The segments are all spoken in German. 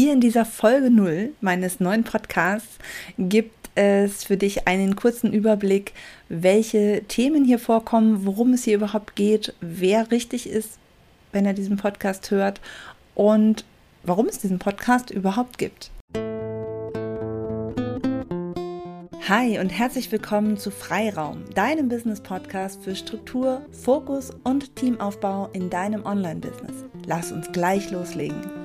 Hier in dieser Folge 0 meines neuen Podcasts gibt es für dich einen kurzen Überblick, welche Themen hier vorkommen, worum es hier überhaupt geht, wer richtig ist, wenn er diesen Podcast hört und warum es diesen Podcast überhaupt gibt. Hi und herzlich willkommen zu Freiraum, deinem Business-Podcast für Struktur, Fokus und Teamaufbau in deinem Online-Business. Lass uns gleich loslegen.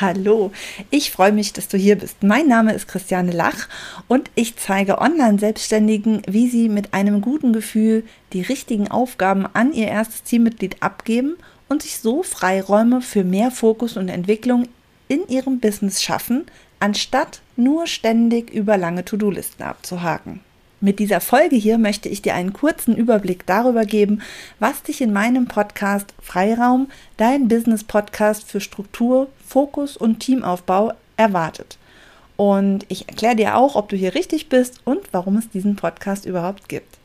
Hallo, ich freue mich, dass du hier bist. Mein Name ist Christiane Lach und ich zeige Online-Selbstständigen, wie sie mit einem guten Gefühl die richtigen Aufgaben an ihr erstes Teammitglied abgeben und sich so Freiräume für mehr Fokus und Entwicklung in ihrem Business schaffen, anstatt nur ständig über lange To-Do-Listen abzuhaken. Mit dieser Folge hier möchte ich dir einen kurzen Überblick darüber geben, was dich in meinem Podcast Freiraum, dein Business-Podcast für Struktur, Fokus und Teamaufbau erwartet. Und ich erkläre dir auch, ob du hier richtig bist und warum es diesen Podcast überhaupt gibt.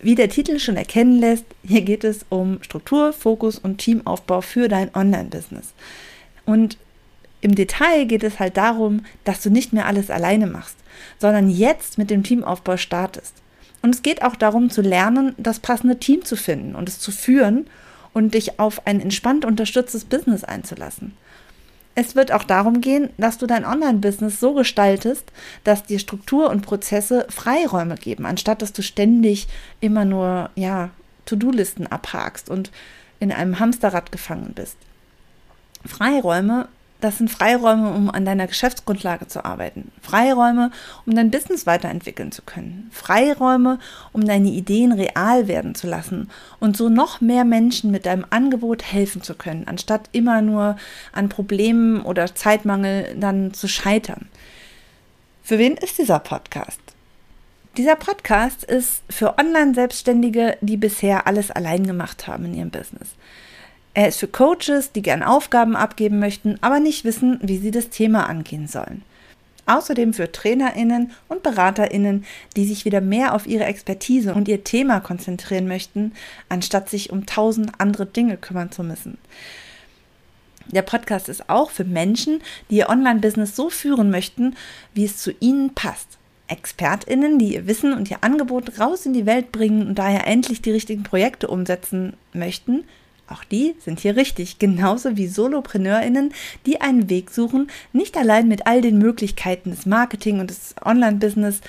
Wie der Titel schon erkennen lässt, hier geht es um Struktur, Fokus und Teamaufbau für dein Online-Business. Und im Detail geht es halt darum, dass du nicht mehr alles alleine machst, sondern jetzt mit dem Teamaufbau startest. Und es geht auch darum zu lernen, das passende Team zu finden und es zu führen und dich auf ein entspannt unterstütztes Business einzulassen. Es wird auch darum gehen, dass du dein Online-Business so gestaltest, dass dir Struktur und Prozesse Freiräume geben, anstatt dass du ständig immer nur ja, To-Do-Listen abhakst und in einem Hamsterrad gefangen bist. Freiräume das sind Freiräume, um an deiner Geschäftsgrundlage zu arbeiten. Freiräume, um dein Business weiterentwickeln zu können. Freiräume, um deine Ideen real werden zu lassen und so noch mehr Menschen mit deinem Angebot helfen zu können, anstatt immer nur an Problemen oder Zeitmangel dann zu scheitern. Für wen ist dieser Podcast? Dieser Podcast ist für Online-Selbstständige, die bisher alles allein gemacht haben in ihrem Business. Er ist für Coaches, die gern Aufgaben abgeben möchten, aber nicht wissen, wie sie das Thema angehen sollen. Außerdem für Trainerinnen und Beraterinnen, die sich wieder mehr auf ihre Expertise und ihr Thema konzentrieren möchten, anstatt sich um tausend andere Dinge kümmern zu müssen. Der Podcast ist auch für Menschen, die ihr Online-Business so führen möchten, wie es zu ihnen passt. ExpertInnen, die ihr Wissen und ihr Angebot raus in die Welt bringen und daher endlich die richtigen Projekte umsetzen möchten, auch die sind hier richtig, genauso wie Solopreneurinnen, die einen Weg suchen, nicht allein mit all den Möglichkeiten des Marketing und des Online-Business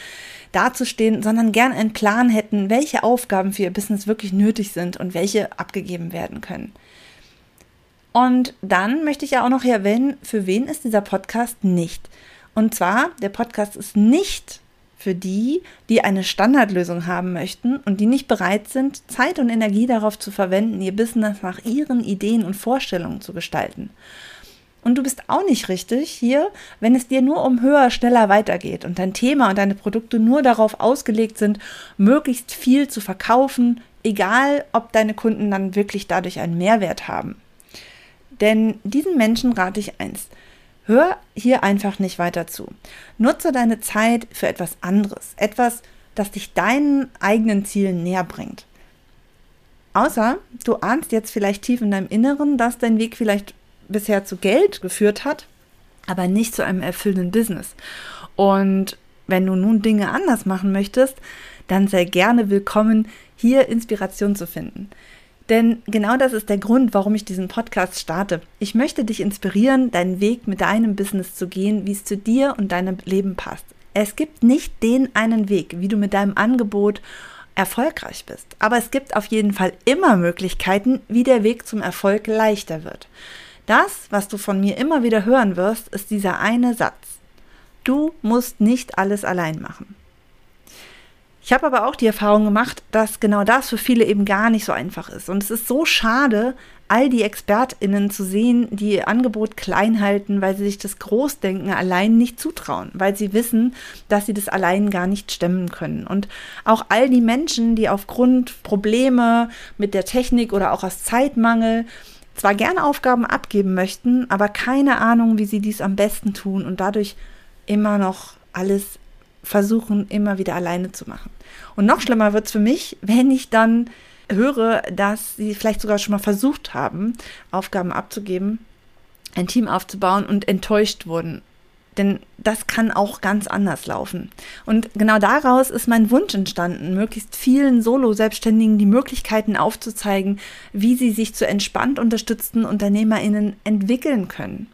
dazustehen, sondern gern einen Plan hätten, welche Aufgaben für ihr Business wirklich nötig sind und welche abgegeben werden können. Und dann möchte ich ja auch noch erwähnen, für wen ist dieser Podcast nicht. Und zwar, der Podcast ist nicht für die, die eine Standardlösung haben möchten und die nicht bereit sind, Zeit und Energie darauf zu verwenden, ihr Business nach ihren Ideen und Vorstellungen zu gestalten. Und du bist auch nicht richtig hier, wenn es dir nur um höher, schneller weitergeht und dein Thema und deine Produkte nur darauf ausgelegt sind, möglichst viel zu verkaufen, egal ob deine Kunden dann wirklich dadurch einen Mehrwert haben. Denn diesen Menschen rate ich eins. Hör hier einfach nicht weiter zu. Nutze deine Zeit für etwas anderes, etwas, das dich deinen eigenen Zielen näher bringt. Außer du ahnst jetzt vielleicht tief in deinem Inneren, dass dein Weg vielleicht bisher zu Geld geführt hat, aber nicht zu einem erfüllenden Business. Und wenn du nun Dinge anders machen möchtest, dann sei gerne willkommen, hier Inspiration zu finden. Denn genau das ist der Grund, warum ich diesen Podcast starte. Ich möchte dich inspirieren, deinen Weg mit deinem Business zu gehen, wie es zu dir und deinem Leben passt. Es gibt nicht den einen Weg, wie du mit deinem Angebot erfolgreich bist. Aber es gibt auf jeden Fall immer Möglichkeiten, wie der Weg zum Erfolg leichter wird. Das, was du von mir immer wieder hören wirst, ist dieser eine Satz. Du musst nicht alles allein machen. Ich habe aber auch die Erfahrung gemacht, dass genau das für viele eben gar nicht so einfach ist. Und es ist so schade, all die ExpertInnen zu sehen, die ihr Angebot klein halten, weil sie sich das Großdenken allein nicht zutrauen, weil sie wissen, dass sie das allein gar nicht stemmen können. Und auch all die Menschen, die aufgrund Probleme mit der Technik oder auch aus Zeitmangel zwar gerne Aufgaben abgeben möchten, aber keine Ahnung, wie sie dies am besten tun und dadurch immer noch alles versuchen, immer wieder alleine zu machen. Und noch schlimmer wird es für mich, wenn ich dann höre, dass sie vielleicht sogar schon mal versucht haben, Aufgaben abzugeben, ein Team aufzubauen und enttäuscht wurden. Denn das kann auch ganz anders laufen. Und genau daraus ist mein Wunsch entstanden, möglichst vielen Solo-Selbstständigen die Möglichkeiten aufzuzeigen, wie sie sich zu entspannt unterstützten UnternehmerInnen entwickeln können.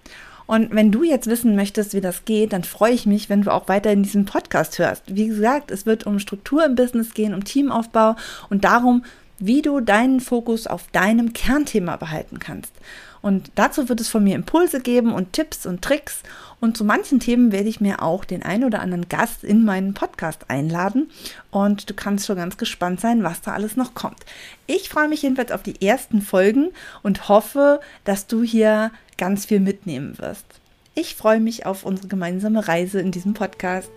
Und wenn du jetzt wissen möchtest, wie das geht, dann freue ich mich, wenn du auch weiter in diesem Podcast hörst. Wie gesagt, es wird um Struktur im Business gehen, um Teamaufbau und darum, wie du deinen Fokus auf deinem Kernthema behalten kannst. Und dazu wird es von mir Impulse geben und Tipps und Tricks. Und zu manchen Themen werde ich mir auch den einen oder anderen Gast in meinen Podcast einladen. Und du kannst schon ganz gespannt sein, was da alles noch kommt. Ich freue mich jedenfalls auf die ersten Folgen und hoffe, dass du hier ganz viel mitnehmen wirst. Ich freue mich auf unsere gemeinsame Reise in diesem Podcast.